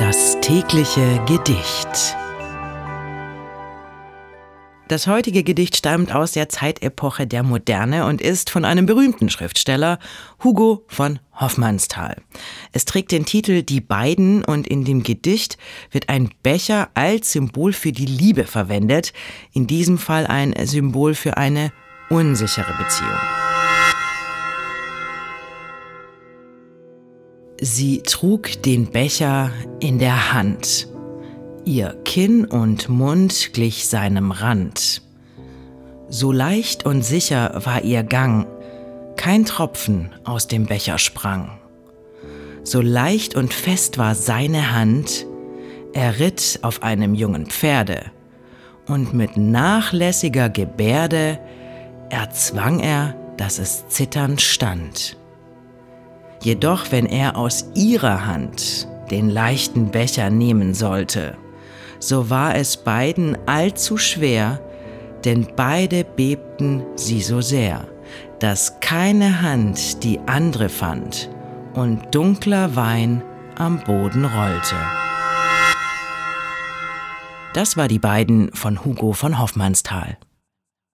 Das tägliche Gedicht. Das heutige Gedicht stammt aus der Zeitepoche der Moderne und ist von einem berühmten Schriftsteller, Hugo von Hoffmannsthal. Es trägt den Titel Die beiden und in dem Gedicht wird ein Becher als Symbol für die Liebe verwendet, in diesem Fall ein Symbol für eine unsichere Beziehung. Sie trug den Becher in der Hand. Ihr Kinn und Mund glich seinem Rand. So leicht und sicher war ihr Gang, kein Tropfen aus dem Becher sprang. So leicht und fest war seine Hand, er ritt auf einem jungen Pferde, und mit nachlässiger Gebärde erzwang er, dass es zitternd stand. Jedoch, wenn er aus ihrer Hand den leichten Becher nehmen sollte, so war es beiden allzu schwer, denn beide bebten sie so sehr, dass keine Hand die andere fand und dunkler Wein am Boden rollte. Das war die beiden von Hugo von Hoffmannsthal.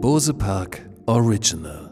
Bose Park Original